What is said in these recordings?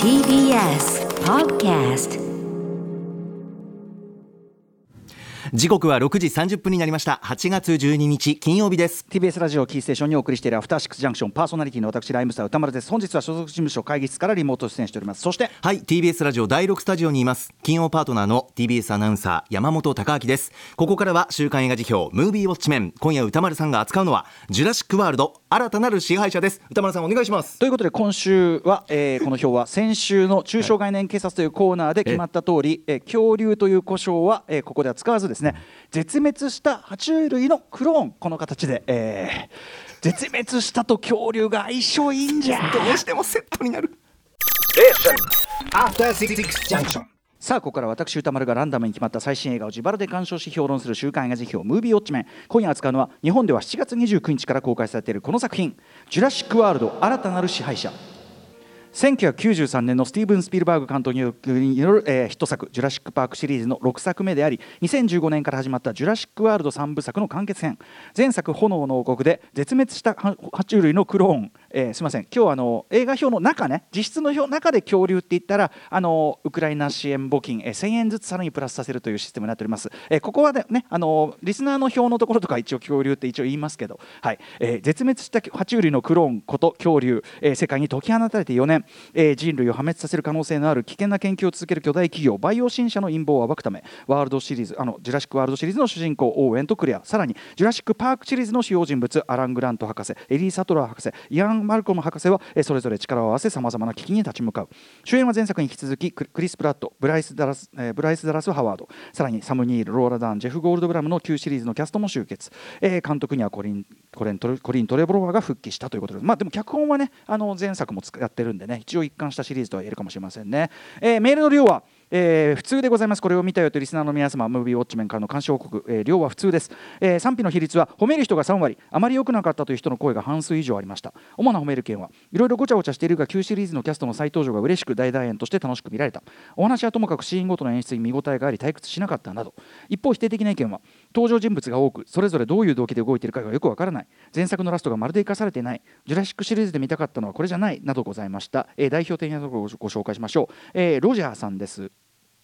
TBS Podcast 時刻は6時30分になりました。8月12日金曜日です。TBS ラジオキーステーションにお送りしているアフターシックスジャンクション。パーソナリティの私ライムスター歌丸です。本日は所属事務所会議室からリモート出演しております。そしてはい TBS ラジオ第6スタジオにいます。金曜パートナーの TBS アナウンサー山本貴明です。ここからは週刊映画辞表ムービーウォッチメン。今夜歌丸さんが扱うのはジュラシックワールド新たなる支配者です。歌丸さんお願いします。ということで今週は、えー この表は先週の中小概念警察というコーナーで決まった通り、えー恐竜という故障は、えーここでは使わずですね絶滅した爬虫類のクローンこの形で、えー絶滅したと恐竜が相性いいんじゃ。どうしてもセットになる。After Six Junction. さあここから私歌丸がランダムに決まった最新映画を自腹で鑑賞し評論する週刊映画辞表ムービーウォッチメン今夜扱うのは日本では7月29日から公開されているこの作品「ジュラシック・ワールド新たなる支配者」1993年のスティーブン・スピルバーグ監督によるによる、えーヒット作「ジュラシック・パーク」シリーズの6作目であり2015年から始まった「ジュラシック・ワールド」3部作の完結編。前作「炎の王国」で絶滅した爬虫類のクローン、えーすみません。今日あの映画表の中ね実質の表中で恐竜って言ったらあのウクライナ支援募金、えー1000円ずつさらにプラスさせるというシステムになっております、えーここはねねあのリスナーの表のところとか一応恐竜って一応言いますけど、はい。えー絶滅した爬虫類のクローンこと恐竜、えー世界に解き放たれて4年、えー人類を破滅させる可能性のある危険な研究を続ける巨大企業バイオシン社の陰謀を暴くためワールドシリーズあのジュラシック・ワールドシリーズの主人公オーウェンとクレア。さらにジュラシック・パークシリーズの主要人物アラン・グラント博士エリー・サトラー博士イアン・マルコム博士は、それぞれ力を合わせさまざまな危機に立ち向かう。主演は前作に引き続きクリス・プラットブライス・ダラス、ブライス・ダラス・ハワード。さらにサム・ニールローラ・ダーンジェフ・ゴールドブラムの旧シリーズのキャストも集結、え監督にはコリンコレントレコリン・トレボロワが復帰したということです、まあ、でも脚本はねあの前作も使ってるんでね一応一貫したシリーズとは言えるかもしれませんね、えーメールの量はえー普通でございます。これを見たよというリスナーの皆様ムービーウォッチメンからの監視報告、えー量は普通です、えー賛否の比率は褒める人が3割あまり良くなかったという人の声が半数以上ありました。主な褒める件はいろいろごちゃごちゃしているが旧シリーズのキャストの再登場が嬉しく大団円として楽しく見られた。お話はともかくシーンごとの演出に見応えがあり退屈しなかったなど。一方否定的な意見は登場人物が多くそれぞれどういう動機で動いているかがよくわからない。前作のラストがまるで生かされていない。ジュラシックシリーズで見たかったのはこれじゃない。などございました、えー代表的なところをご紹介しましょう、えーロジャーさんです。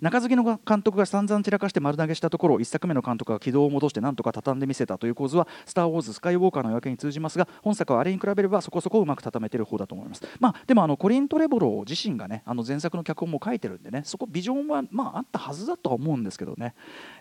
中継ぎの監督が散々散らかして丸投げしたところ1作目の監督が軌道を戻してなんとか畳んでみせたという構図は「スター・ウォーズ・スカイ・ウォーカー」の夜明に通じますが本作はあれに比べればそこそこうまく畳めてる方だと思います、まあ、でもあのコリン・トレボロー自身がねあの前作の脚本も書いてるんでねそこビジョンはまああったはずだとは思うんですけどね、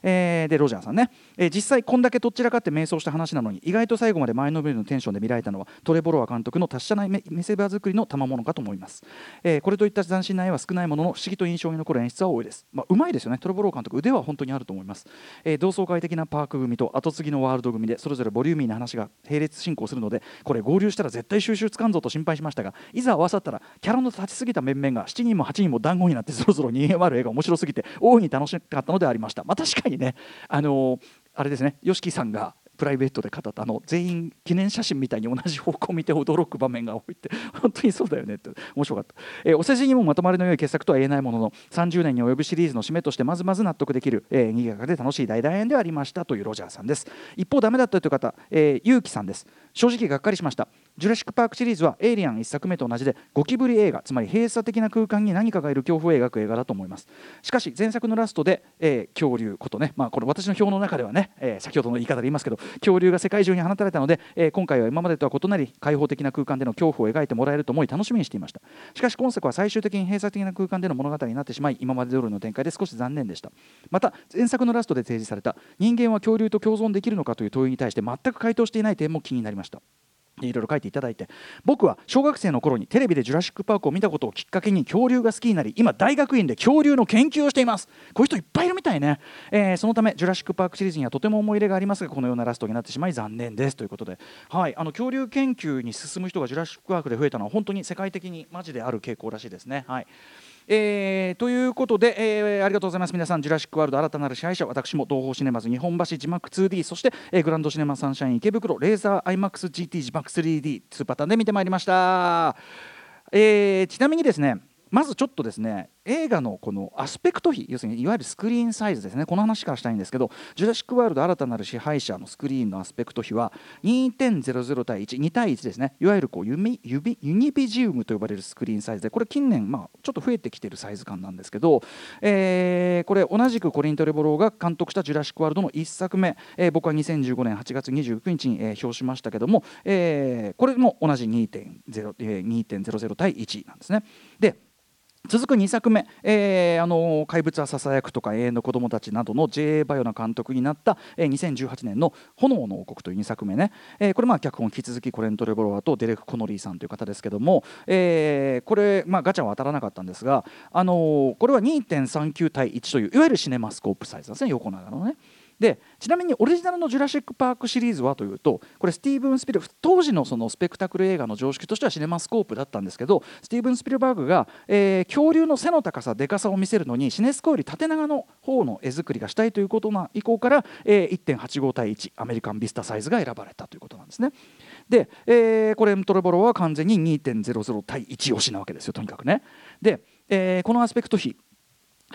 えーでロジャーさんね、えー実際こんだけとっちらかって迷走した話なのに意外と最後まで前のめりのテンションで見られたのはトレボロワ監督の達者な見見せ場作りの賜物かと思います、えーこれといった斬新な絵は少ないものの不思議と印象に残る演出は多いです、まあ、うまいですよね。トレボロワ監督腕は本当にあると思います、えー同窓会的なパーク組と後継ぎのワールド組でそれぞれボリューミーな話が並列進行するのでこれ合流したら絶対収集つかんぞと心配しましたがいざ合わさったらキャラの立ちすぎた面々が7人も8人も団子になってそろそろ逃げ回る絵が面白すぎて大いに楽しかったのでありました。まあ確かにねあのーあれですね YOSHIKI さんがプライベートで語ったあの全員記念写真みたいに同じ方向を見て驚く場面が多いって。本当にそうだよねって。面白かった、えーお世辞にもまとまりの良い傑作とは言えないものの30年に及ぶシリーズの締めとしてまずまず納得できる、えー、賑やかで楽しい大団円でありましたというロジャーさんです。一方ダメだったという方、えー、ゆうきさんです。正直がっかりしました。ジュラシック・パークシリーズはエイリアン1作目と同じでゴキブリ映画つまり閉鎖的な空間に何かがいる恐怖を描く映画だと思います。しかし前作のラストで、えー恐竜ことねまあこれ私の表の中ではね、えー先ほどの言い方で言いますけど恐竜が世界中に放たれたので、えー今回は今までとは異なり開放的な空間での恐怖を描いてもらえると思い楽しみにしていました。しかし今作は最終的に閉鎖的な空間での物語になってしまい今まで通りの展開で少し残念でした。また前作のラストで提示された人間は恐竜と共存できるのかという問いに対して全く回答していない点も気になりました。いろいろ書いていただいて。僕は小学生の頃にテレビで「ジュラシック・パーク」を見たことをきっかけに恐竜が好きになり今大学院で恐竜の研究をしています。こういう人いっぱいいるみたいね、えーそのため「ジュラシック・パーク」シリーズにはとても思い入れがありますがこのようなラストになってしまい残念ですということで、はい、あの恐竜研究に進む人がジュラシック・パークで増えたのは本当に世界的にマジである傾向らしいですね。はい。えーということで、えーありがとうございます。皆さん「ジュラシック・ワールド新たなる支配者」私も東方シネマズ日本橋字幕 2D そして、えーグランドシネマサンシャイン池袋レーザー IMAXGT 字幕 3D2 パターンで見てまいりました、えーちなみにですねまずちょっとですね映画のこのアスペクト比要するにいわゆるスクリーンサイズですね。この話からしたいんですけど「ジュラシック・ワールド新たなる支配者」のスクリーンのアスペクト比は2.00対12対1ですね。いわゆるこうユミユビユニビジウムと呼ばれるスクリーンサイズでこれ近年まあちょっと増えてきてるサイズ感なんですけど、えーこれ同じくコリン・トレボローが監督した「ジュラシック・ワールド」の1作目、えー僕は2015年8月29日に、えー表しましたけども、えーこれも同じ2.0、えー2.00対1なんですね。で続く2作目、えーあの怪物はささやく」とか「永遠の子供たち」などの J.A. バイオナ監督になった、えー2018年の「炎の王国」という2作目ね、えーこれまあ脚本引き続きコレント・レボロワとデレク・コノリーさんという方ですけども、えーこれ、まあ、ガチャは当たらなかったんですが、あのーこれは2.39対1といういわゆるシネマスコープサイズですね横長のね。でちなみにオリジナルの「ジュラシック・パーク」シリーズはというとこれスティーブン・スピル当時のそのスペクタクル映画の常識としてはシネマスコープだったんですけどスティーブン・スピルバーグが、えー恐竜の背の高さでかさを見せるのにシネスコより縦長の方の絵作りがしたいということな以降から、えー1.85対1アメリカンビスタサイズが選ばれたということなんですね。で、えーこれトレボロは完全に2.00対1推しなわけですよとにかくね。で、えーこのアスペクト比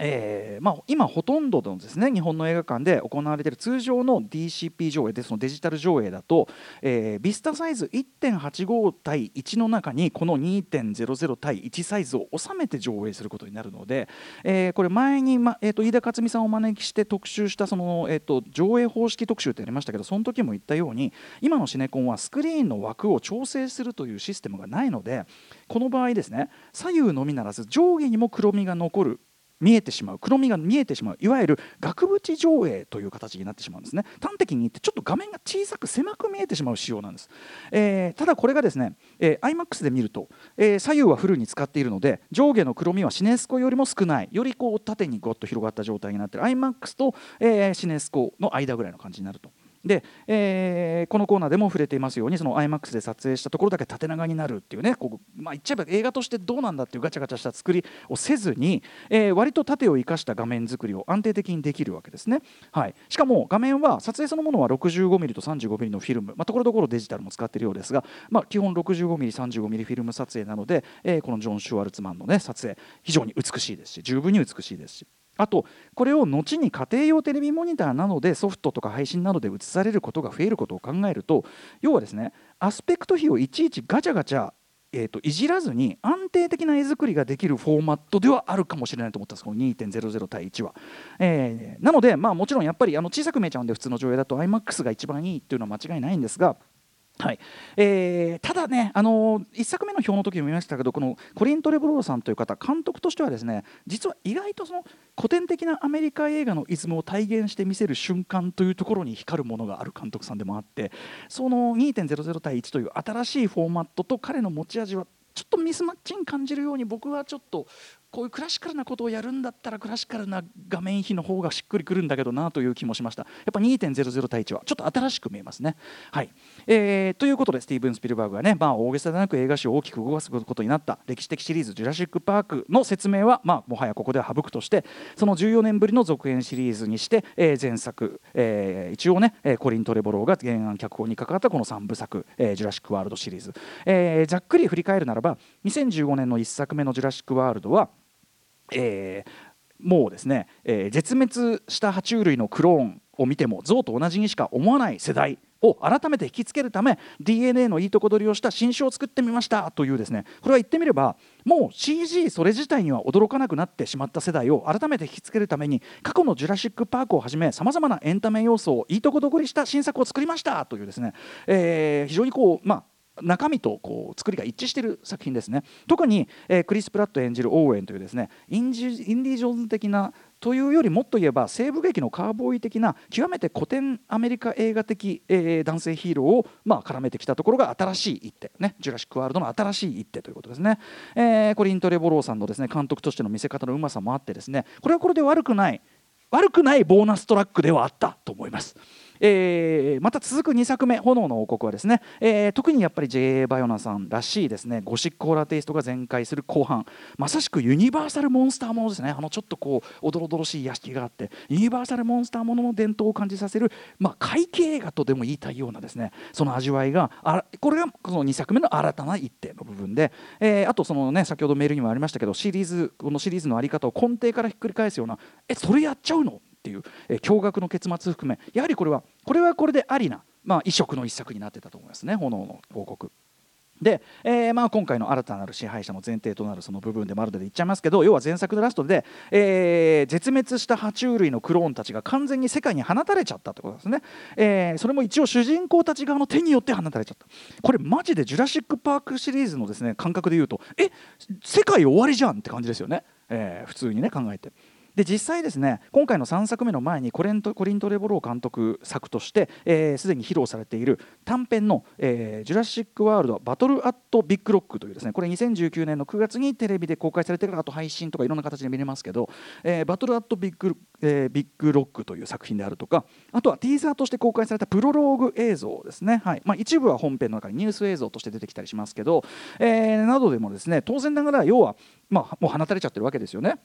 えーまあ、今ほとんどのですね日本の映画館で行われている通常の DCP 上映でそのデジタル上映だと、えービスタサイズ1.85対1の中にこの2.00対1サイズを収めて上映することになるので、えーこれ前に、まえー、と飯田克美さんをお招きして特集したその、えー、と上映方式特集ってやりましたけどその時も言ったように今のシネコンはスクリーンの枠を調整するというシステムがないのでこの場合ですね左右のみならず上下にも黒みが残る見えてしまう黒みが見えてしまういわゆる額縁上映という形になってしまうんですね端的に言ってちょっと画面が小さく狭く見えてしまう仕様なんです、えーただこれがですね、えー iMAX で見ると、えー左右はフルに使っているので上下の黒みはシネスコよりも少ないよりこう縦にゴッと広がった状態になっている iMAX と、えーシネスコの間ぐらいの感じになると。で、えーこのコーナーでも触れていますようにその iMAX で撮影したところだけ縦長になるっていうねこう、まあ、言っちゃえば映画としてどうなんだっていうガチャガチャした作りをせずに、えー割と縦を生かした画面作りを安定的にできるわけですね、はい、しかも画面は撮影そのものは 65mm と 35mm のフィルム、まあ、ところどころデジタルも使っているようですが、まあ、基本 65mm35mm フィルム撮影なので、えーこのジョン・シュワルツマンの、ね、撮影。非常に美しいですし十分に美しいですし。あとこれを後に家庭用テレビモニターなどでソフトとか配信などで映されることが増えることを考えると要はですねアスペクト比をいちいちガチャガチャえー、といじらずに安定的な絵作りができるフォーマットではあるかもしれないと思ったんです。この2.00対1は、えーなので、まあ、もちろんやっぱりあの小さく見えちゃうんで普通の上映だと iMAX が一番いいっていうのは間違いないんですがはい。えーただね、あのー、1作目の表の時も言いましたけどこのコリン・トレボローさんという方監督としてはですね実は意外とその古典的なアメリカ映画のイズムを体現して見せる瞬間というところに光るものがある監督さんでもあってその2.00対1という新しいフォーマットと彼の持ち味はちょっとミスマッチに感じるように僕はちょっとこういうクラシカルなことをやるんだったらクラシカルな画面比の方がしっくりくるんだけどなという気もしました。やっぱ2.00対1はちょっと新しく見えますね。はい、えーということでスティーブン・スピルバーグがね、まあ、大げさでなく映画史を大きく動かすことになった歴史的シリーズ「ジュラシック・パーク」の説明は、まあ、もはやここでは省くとしてその14年ぶりの続編シリーズにして、えー前作、えー一応ね、コリン・トレボローが原案脚本に関わったこの3部作「えージュラシック・ワールド」シリーズ、えーざっくり振り返るならば2015年の1作目の「ジュラシック・ワールドは」えーもうですね、えー絶滅した爬虫類のクローンを見ても象と同じにしか思わない世代を改めて引きつけるため DNA のいいとこ取りをした新種を作ってみましたというですね。これは言ってみればもう CG それ自体には驚かなくなってしまった世代を改めて引きつけるために過去の「ジュラシック・パーク」をはじめさまざまなエンタメ要素をいいとこ取りした新作を作りましたというですね、えー非常にこうまあ中身とこう作りが一致している作品ですね。特に、えークリス・プラット演じるオーウェンというですねインジインディ・ジョーンズ的なというよりもっと言えば西部劇のカーボーイ的な極めて古典アメリカ映画的、えー男性ヒーローを、まあ、絡めてきたところが新しい一手、ね、ジュラシック・ワールドの新しい一手ということですね、えーコリント・レボローさんのですね監督としての見せ方のうまさもあってですねこれはこれで悪くない悪くないボーナストラックではあったと思います。えーまた続く2作目「炎の王国」はですね、えー特にやっぱり J.A. バイオナさんらしいですねゴシックホーラーテイストが全開する後半まさしくユニバーサルモンスターものですねあのちょっとこうおどろどろしい屋敷があってユニバーサルモンスターものの伝統を感じさせる、まあ、会計映画とでも言いたいようなですねその味わいがあこれがその2作目の新たな一手の部分で、えーあとそのね先ほどメールにもありましたけどシリーズこのシリーズのあり方を根底からひっくり返すようなえそれやっちゃうの？っていう、えー驚愕の結末含めやはりこれはこれはこれでありな、まあ、異色の一作になってたと思いますね炎の王国。で、えーまあ、今回の新たなる支配者の前提となるその部分でもあるので言っちゃいますけど要は前作のラストで、えー絶滅した爬虫類のクローンたちが完全に世界に放たれちゃったってことですね、えーそれも一応主人公たち側の手によって放たれちゃったこれマジで「ジュラシック・パーク」シリーズのですね感覚で言うとえ世界終わりじゃんって感じですよね、えー普通にね考えて。で実際ですね今回の3作目の前にコレントコリント・レボロー監督作としてすで、に披露されている短編の、えージュラシック・ワールドバトル・アット・ビッグ・ロック」というですねこれ2019年の9月にテレビで公開されてからあと配信とかいろんな形で見れますけど、えーバトル・アット・ビッグ、えービッグ・ロックという作品であるとかあとはティーザーとして公開されたプロローグ映像ですね、はいまあ、一部は本編の中にニュース映像として出てきたりしますけど、えーなどでもですね当然ながら要は、まあ、もう放たれちゃってるわけですよね。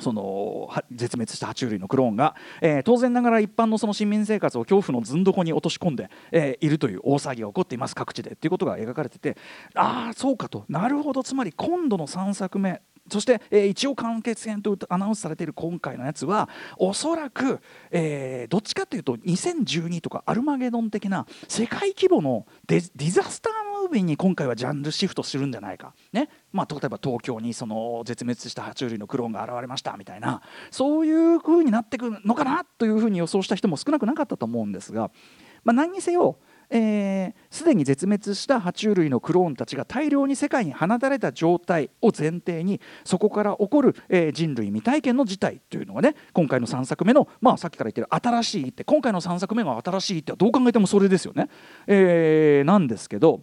その絶滅した爬虫類のクローンが、えー当然ながら一般のその市民生活を恐怖のずんどこに落とし込んで、えーいるという大騒ぎが起こっています。各地でということが描かれててああそうかと。なるほど。つまり今度の3作目そして、えー一応完結編とアナウンスされている今回のやつはおそらく、えーどっちかというと2012とかアルマゲドン的な世界規模のディザスタームービーに今回はジャンルシフトするんじゃないか、ね。まあ、例えば東京にその絶滅した爬虫類のクローンが現れましたみたいな。そういう風になってくるのかなというふうに予想した人も少なくなかったと思うんですが、まあ、何にせよすで、ー既に絶滅した爬虫類のクローンたちが大量に世界に放たれた状態を前提にそこから起こる、えー人類未体験の事態というのがね今回の3作目の、まあ、さっきから言ってる新しいって今回の3作目が新しいってはどう考えてもそれですよね。えーなんですけど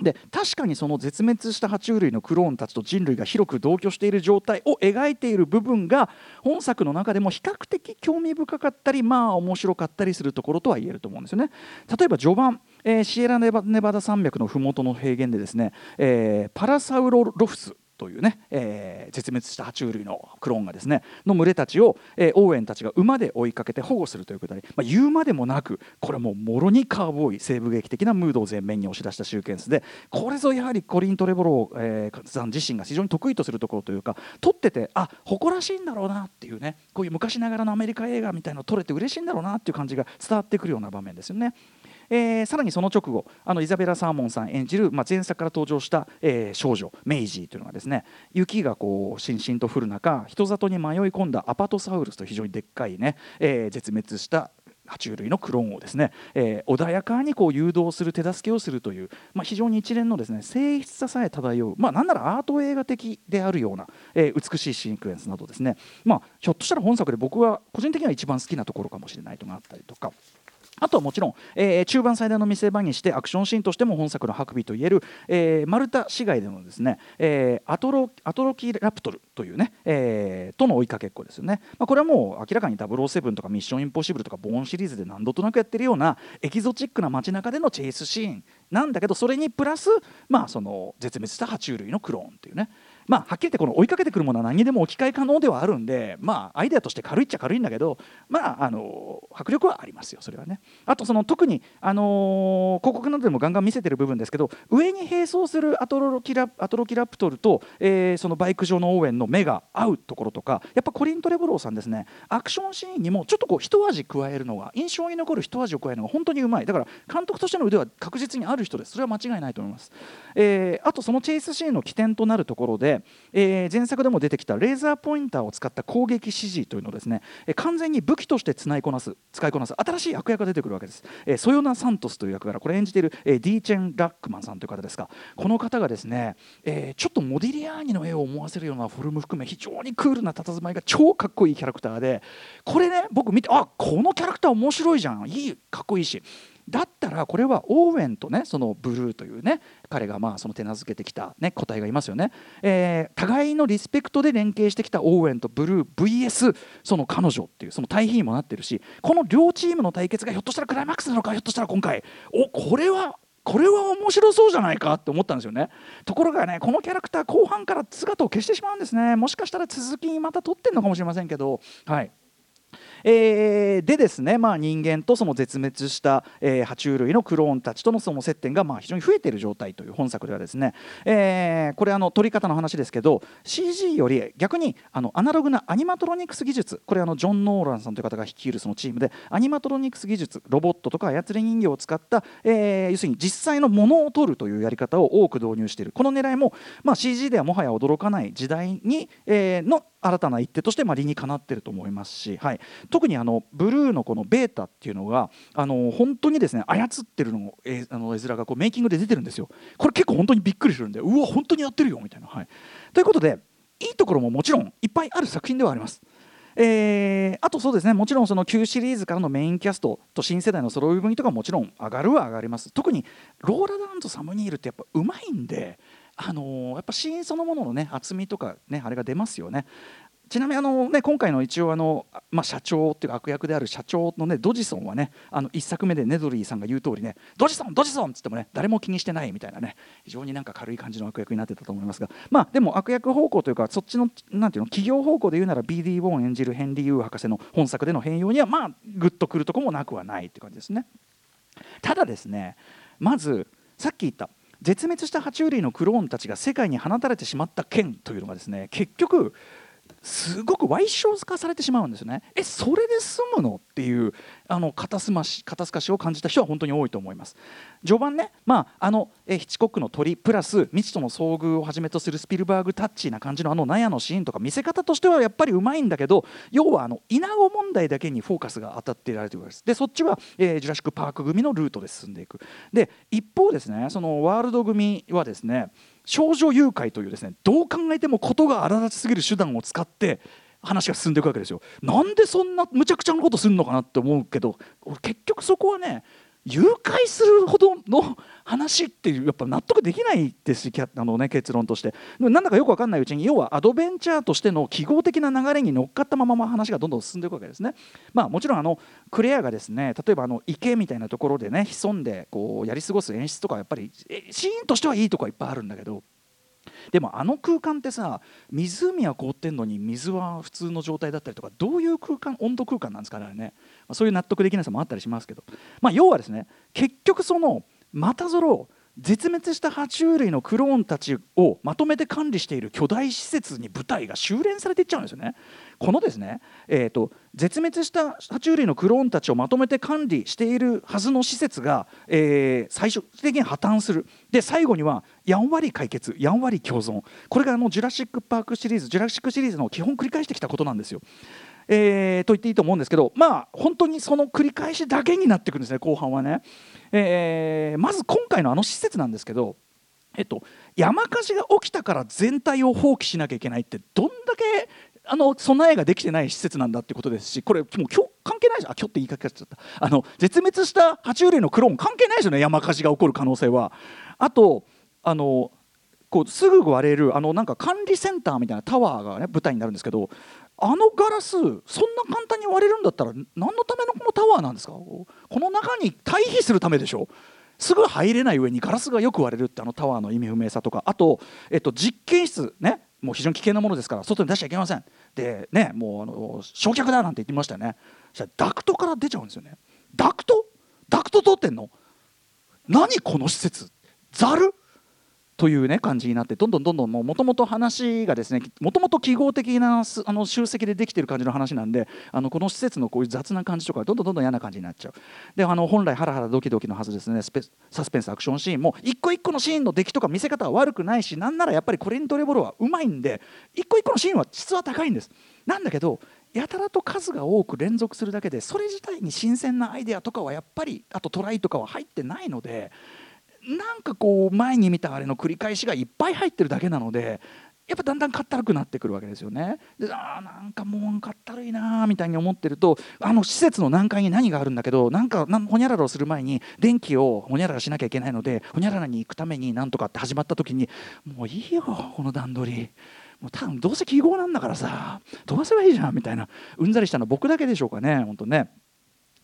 で確かにその絶滅した爬虫類のクローンたちと人類が広く同居している状態を描いている部分が本作の中でも比較的興味深かったりまあ面白かったりするところとは言えると思うんですよね。例えば序盤、えーシエラネバダ山脈の麓の平原でですね、えーパラサウロロフスというね、えー絶滅した爬虫類のクローンがですねの群れたちを、えーオーエンたちが馬で追いかけて保護するということで、まあ、言うまでもなくこれももろにカーボーイ西部劇的なムードを前面に押し出したシューケンスでこれぞやはりコリン・トレボロー、えーさん自身が非常に得意とするところというか撮っててあ誇らしいんだろうなっていうねこういう昔ながらのアメリカ映画みたいなの撮れて嬉しいんだろうなっていう感じが伝わってくるような場面ですよね。えーさらにその直後あのイザベラ・サーモンさん演じる、まあ、前作から登場した、えー少女メイジーというのがですね雪がこうしんしんと降る中人里に迷い込んだアパトサウルスと非常にでっかいね、えー絶滅した爬虫類のクローンをですね、えー穏やかにこう誘導する手助けをするという、まあ、非常に一連のですね静筆ささえ漂う、まあ、なんならアート映画的であるような、えー美しいシークエンスなどですね、まあ、ひょっとしたら本作で僕は個人的には一番好きなところかもしれないというのがあったりとか。あとはもちろん、えー中盤最大の見せ場にしてアクションシーンとしても本作の白尾といえる、えーマルタ市街でのですね、えーアトロアトロキラプトルというね、えーとの追いかけっこですよね、まあ、これはもう明らかに007とかミッションインポッシブルとかボーンシリーズで何度となくやってるようなエキゾチックな街中でのチェイスシーンなんだけどそれにプラス、まあ、その絶滅した爬虫類のクローンっていうね。まあ、はっきり言ってこの追いかけてくるものは何でも置き換え可能ではあるんで、まあ、アイデアとして軽いっちゃ軽いんだけど、まあ、あの迫力はありますよそれはね。あとその特に、あのー広告などでもガンガン見せてる部分ですけど上に並走するアトロキラアトロキラプトルと、えーそのバイク上の応援の目が合うところとかやっぱコリン・トレボローさんですねアクションシーンにもちょっとこう一味加えるのが印象に残る一味を加えるのが本当にうまいだから監督としての腕は確実にある人ですそれは間違いないと思います。えーあとそのチェイスシーンの起点となるところで、でえー前作でも出てきたレーザーポインターを使った攻撃指示というのをですね、えー完全に武器として使いこなす使いこなす新しい悪役が出てくるわけです、えーソヨナ・サントスという役柄これ演じている、えーディーチェン・ラックマンさんという方ですがこの方がですね、えーちょっとモディリアーニの絵を思わせるようなフォルム含め非常にクールな佇まいが超かっこいいキャラクターでこれね僕見てあこのキャラクター面白いじゃん。いいかっこいいし。だったらこれはオーウェンとねそのブルーというね彼がまあその手なずけてきた、ね、個体がいますよね、えー、互いのリスペクトで連携してきたオーウェンとブルー VS その彼女っていうその対比にもなってるしこの両チームの対決がひょっとしたらクライマックスなのかひょっとしたら今回。おこれはこれは面白そうじゃないかって思ったんですよね。ところがねこのキャラクター後半から姿を消してしまうんですね。もしかしたら続きまた撮ってるのかもしれませんけど。はい。えー、でですね、まあ、人間とその絶滅した、えー、爬虫類のクローンたちとのその接点がまあ非常に増えている状態という本作ではですね、えー、これあの撮り方の話ですけど CG より逆にあのアナログなアニマトロニクス技術これあのジョン・ノーランさんという方が率いるそのチームでアニマトロニクス技術ロボットとか操り人形を使った、えー、要するに実際のものを撮るというやり方を多く導入している。この狙いも、まあ、CG ではもはや驚かない時代に、えー、の新たな一手としてまあ理にかなっていると思いますし、はい、特にあのブルーのこのベータっていうのがあの本当にですね操ってるのをえあの絵面がこうメイキングで出てるんですよ。これ結構本当にびっくりするんでうわ本当にやってるよみたいな。はい、ということでいいところももちろんいっぱいある作品ではあります。えー、あとそうですねもちろんその旧シリーズからのメインキャストと新世代の揃い踏みとかもちろん上がるは上がります特にローラ・ダンとサムニールってやっぱうまいんであの、やっぱシーンそのもののね厚みとかねあれが出ますよねちなみにあの、ね、今回の一応あの、まあ、社長っていうか悪役である社長の、ね、ドジソンはねあの1作目でネドリーさんが言う通りねドジソンドジソンっつってもね誰も気にしてないみたいなね非常になんか軽い感じの悪役になってたと思いますがまあでも悪役方向というかそっちのなんていうの企業方向で言うなら BD ボーン演じるヘンリー・ユー博士の本作での変容にはまあグッとくるとこもなくはないって感じですね。ただですねまずさっき言った絶滅した爬虫類のクローンたちが世界に放たれてしまった件というのがですね結局すごく矮小化されてしまうんですよね。えそれで済むの？っていうあの肩すまし肩透かしを感じた人は本当に多いと思います。序盤ね、まあ、あのえヒッチコックの鳥プラス未知との遭遇をはじめとするスピルバーグタッチな感じのあの納屋のシーンとか見せ方としてはやっぱりうまいんだけど要はあの稲子問題だけにフォーカスが当たっていられてるということです。でそっちは、えー、ジュラシック・パーク組のルートで進んでいく。で一方ですねそのワールド組はですね少女誘拐というですねどう考えても事が荒立ちすぎる手段を使って話が進んでいくわけですよ。なんでそんなむちゃくちゃなことするのかなって思うけど結局そこはね誘拐するほどの話っていうやっぱ納得できないですしあの、ね、結論として。なんだかよく分かんないうちに要はアドベンチャーとしての記号的な流れに乗っかったまま話がどんどん進んでいくわけですね。まあ、もちろんあのクレアがですね例えばあの池みたいなところでね潜んでこうやり過ごす演出とかやっぱりシーンとしてはいいとこはいっぱいあるんだけど。でもあの空間ってさ湖は凍ってんのに水は普通の状態だったりとかどういう空間温度空間なんですかねあれね、ま、そういう納得できなさもあったりしますけど、まあ、要はですね結局そのまたぞろ絶滅した爬虫類のクローンたちをまとめて管理している巨大施設に部隊が修練されていっちゃうんですよね。このですね、えーと、絶滅した爬虫類のクローンたちをまとめて管理しているはずの施設が、えー、最終的に破綻するで最後にはやんわり解決やんわり共存これがあのジュラシック・パークシリーズジュラシックシリーズの基本繰り返してきたことなんですよ。えー、と言っていいと思うんですけどまあ本当にその繰り返しだけになってくるんですね後半はね。えー、まず今回のあの施設なんですけど、えっと、山火事が起きたから全体を放棄しなきゃいけないってどんだけあの備えができてない施設なんだってことですしこれもう今日関係ないじゃんあ今日って言いかけちゃったあの絶滅した爬虫類のクローン関係ないですよね山火事が起こる可能性は。あとあのこうすぐ割れるあのなんか管理センターみたいなタワーがね舞台になるんですけどあのガラスそんな簡単に割れるんだったら何のためのこのタワーなんですか？この中に退避するためでしょ？すぐ入れない上にガラスがよく割れるってあのタワーの意味不明さとか。あと、えっと、実験室ねもう非常に危険なものですから外に出しちゃいけません。でねもうあの焼却だなんて言ってましたよね。そしたらダクトから出ちゃうんですよね。ダクト？ダクト通ってんの？何この施設？ざるというね感じになってどんどんどんどんもともと話がですねもともと記号的なあの集積でできてる感じの話なんであのこの施設のこういう雑な感じとかどんどんどんどん嫌な感じになっちゃう。であの本来ハラハラドキドキのはずですねサスペンスアクションシーンも一個一個のシーンの出来とか見せ方は悪くないしなんならやっぱりコリン・トレボロはうまいんで一個一個のシーンは質は高いんです。なんだけどやたらと数が多く連続するだけでそれ自体に新鮮なアイデアとかはやっぱりあとトライとかは入ってないのでなんかこう前に見たあれの繰り返しがいっぱい入ってるだけなのでやっぱだんだんかったるくなってくるわけですよね。であーなんかもうかったるいなーみたいに思ってるとあの施設の何階に何があるんだけどなんかなんほにゃららをする前に電気をほにゃららしなきゃいけないのでほにゃららに行くためになんとかって始まった時にもういいよこの段取り。もう多分どうせ記号なんだからさ飛ばせばいいじゃんみたいなうんざりしたの僕だけでしょうかね本当ね。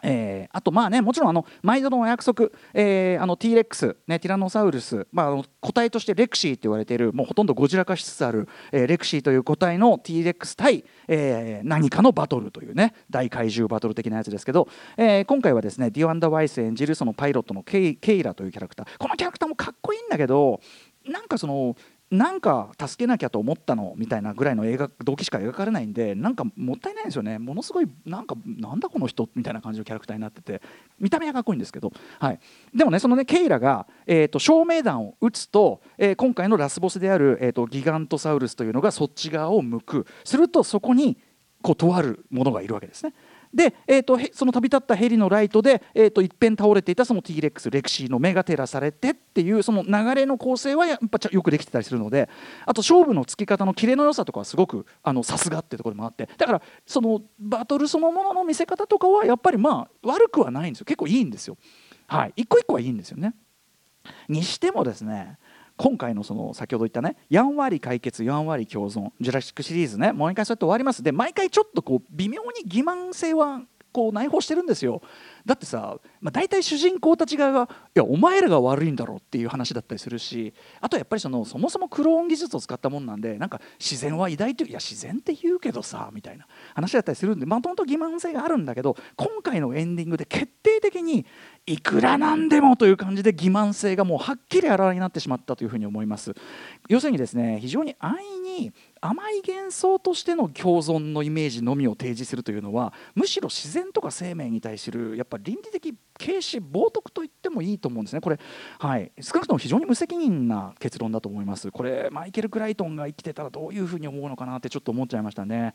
えーあとまあねもちろんあの毎度のお約束、えーあの T レックス、ね、ティラノサウルス、まあ、あの個体としてレクシーって言われているもうほとんどゴジラ化しつつある、えーレクシーという個体の T レックス対、えー何かのバトルというね大怪獣バトル的なやつですけど、えー今回はですねディワンダ・ワイス演じるそのパイロットのケイケイラというキャラクター。このキャラクターもかっこいいんだけどなんかそのなんか助けなきゃと思ったのみたいなぐらいの映画動機しか描かれないんでなんかもったいないんですよね。ものすごいなんかなんだこの人みたいな感じのキャラクターになってて。見た目はかっこいいんですけど、はい、でもねそのねケイラが、えー、と照明弾を撃つと、えー今回のラスボスである、えー、とギガントサウルスというのがそっち側を向く。するとそこにこうとあるものがいるわけですね。で、えー、とその飛び立ったヘリのライトで、えー、と一遍倒れていたその T レックスレクシーの目が照らされてっていうその流れの構成はやっぱよくできてたりするのであと勝負のつき方のキレの良さとかはすごくさすがってところもあってだからそのバトルそのものの見せ方とかはやっぱりまあ悪くはないんですよ結構いいんですよ。はい、一個一個はいいんですよね。にしてもですね今回のその先ほど言ったねやんわり解決やんわり共存ジュラシックシリーズねもう一回そうやって終わります。で毎回ちょっとこう微妙に欺瞞性はこう内包してるんですよ。だってさ、まあ、大体主人公たち側がいやお前らが悪いんだろうっていう話だったりするしあとやっぱりそのそもそもクローン技術を使ったもんなんでなんか自然は偉大といういや自然って言うけどさみたいな話だったりするんでもともと欺瞞性があるんだけど今回のエンディングで決定的にいくらなんでもという感じで欺瞞性がもうはっきりあらわになってしまったというふうに思います。要するにですね非常に安易に甘い幻想としての共存のイメージのみを提示するというのはむしろ自然とか生命に対するやっぱ倫理的軽視冒涜と言ってもいいと思うんですね。これ、はい、少なくとも非常に無責任な結論だと思います。これマイケル・クライトンが生きてたらどういうふうに思うのかなってちょっと思っちゃいましたね。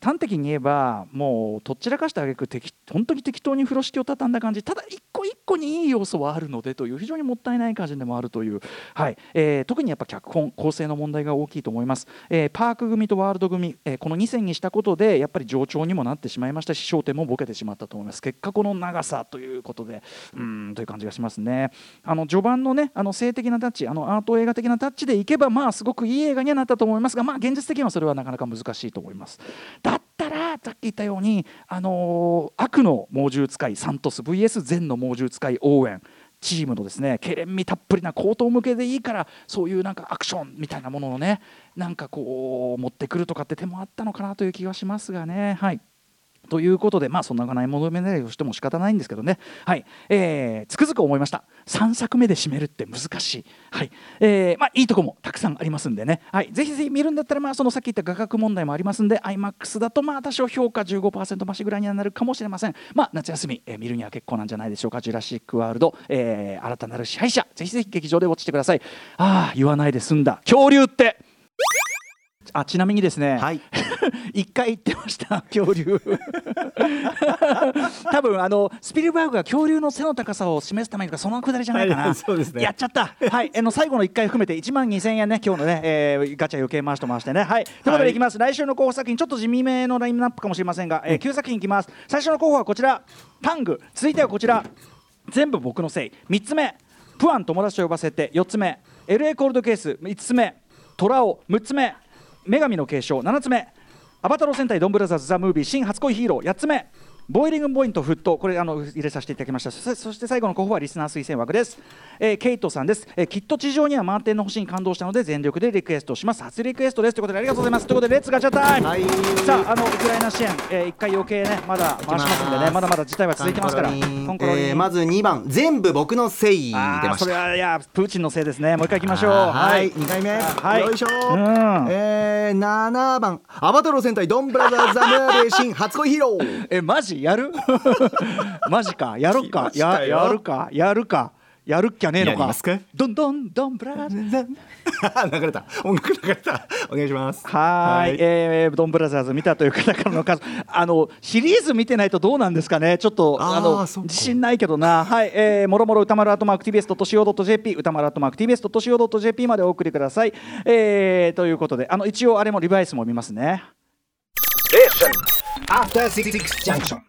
端的に言えばもうとっちらかしてあげく本当に適当に風呂敷を畳んだ感じ。ただ一個一個にいい要素はあるのでという非常にもったいない感じでもあるという、はい。えー特にやっぱ脚本構成の問題が大きいと思います、えーパーク組とワールド組、えーこの2戦にしたことでやっぱり上調にもなってしまいましたし焦点もボケてしまったと思います。結果この長さということことでうんという感じがしますね。あの序盤のねあの性的なタッチあのアート映画的なタッチでいけばまあすごくいい映画にはなったと思いますがまあ現実的にはそれはなかなか難しいと思います。だったらさっき言ったように、あの悪の猛獣使いサントス VS 善の猛獣使いオーウェンチームのですねけれんみたっぷりな口頭向けでいいからそういうなんかアクションみたいなものをねなんかこう持ってくるとかって手もあったのかなという気がしますがね。はい。ということで、まあ、そんながない物め狙いをしても仕方ないんですけどね、はい。えーつくづく思いました。3作目で締めるって難しい、はい。えーまあ、いいとこもたくさんありますんでね、はい、ぜひぜひ見るんだったら、まあ、そのさっき言った画角問題もありますんで IMAX だとまあ多少評価15%増しぐらいにはなるかもしれません、まあ、夏休み、えー見るには結構なんじゃないでしょうか「ジュラシック・ワールド、えー新たなる支配者」ぜひぜひ劇場でウォッチしてください。ああ言わないで済んだ。恐竜って。あちなみにですね、はい。一回言ってました 恐竜。多分あのスピルバーグが恐竜の背の高さを示すためにかそのくだりじゃないかな、はいそうですね。やっちゃった。はい。あの最後の1回含めて1万2000円ね今日のね、えーガチャ余計回しと回してね。はい。ということでい。きます、来週の候補作品ちょっと地味めのラインナップかもしれませんが、えー、9作品いきます。最初の候補はこちら。タング。続いてはこちら。全部僕のせい。3つ目。プアン友達と呼ばせて。4つ目。LA コールドケース。5つ目。トラオ。6つ目女神の継承。7つ目。アバタロ戦隊ドンブラザーズ・ザ・ムービー。新初恋ヒーロー。8つ目。ボイリングポイント沸騰これあの入れさせていただきました。そそして最後の候補はリスナー推薦枠です、えーケイトさんです、えーきっと地上には満天の星に感動したので全力でリクエストします。初リクエストです。ということでありがとうございます。ということで Let's ガチャ time、はい。さああのウクライナ支援、えー、1回余計ねまだ回しますんでね。まだまだ事態は続いてますから。えーまず2番。全部僕のせいそれはいやプーチンのせいですね。もう一回いきましょう。はい、2回目、はい。よいしょ、うん。えー、7番。アバタロー戦隊ドンブラザーズ・ザ・ムービー新初恋ヒーロー。えマジ？やる？マジか。やろっか。ややるか。やるか。やるっきゃねえのか。どんどんどんブラザー。ズ 流れた。音楽流れた。お願いします。はーい、えードンブラザーズ見たという方からの数あのシリーズ見てないとどうなんですかね？ちょっとあの自信ないけどな。はい、えーもろもろ歌丸アットマーク TBS.CO.JP 歌丸アットマーク TBS.CO.JP までお送りください、えーということであの一応あれもリバイスも見ますね。After Six Junction.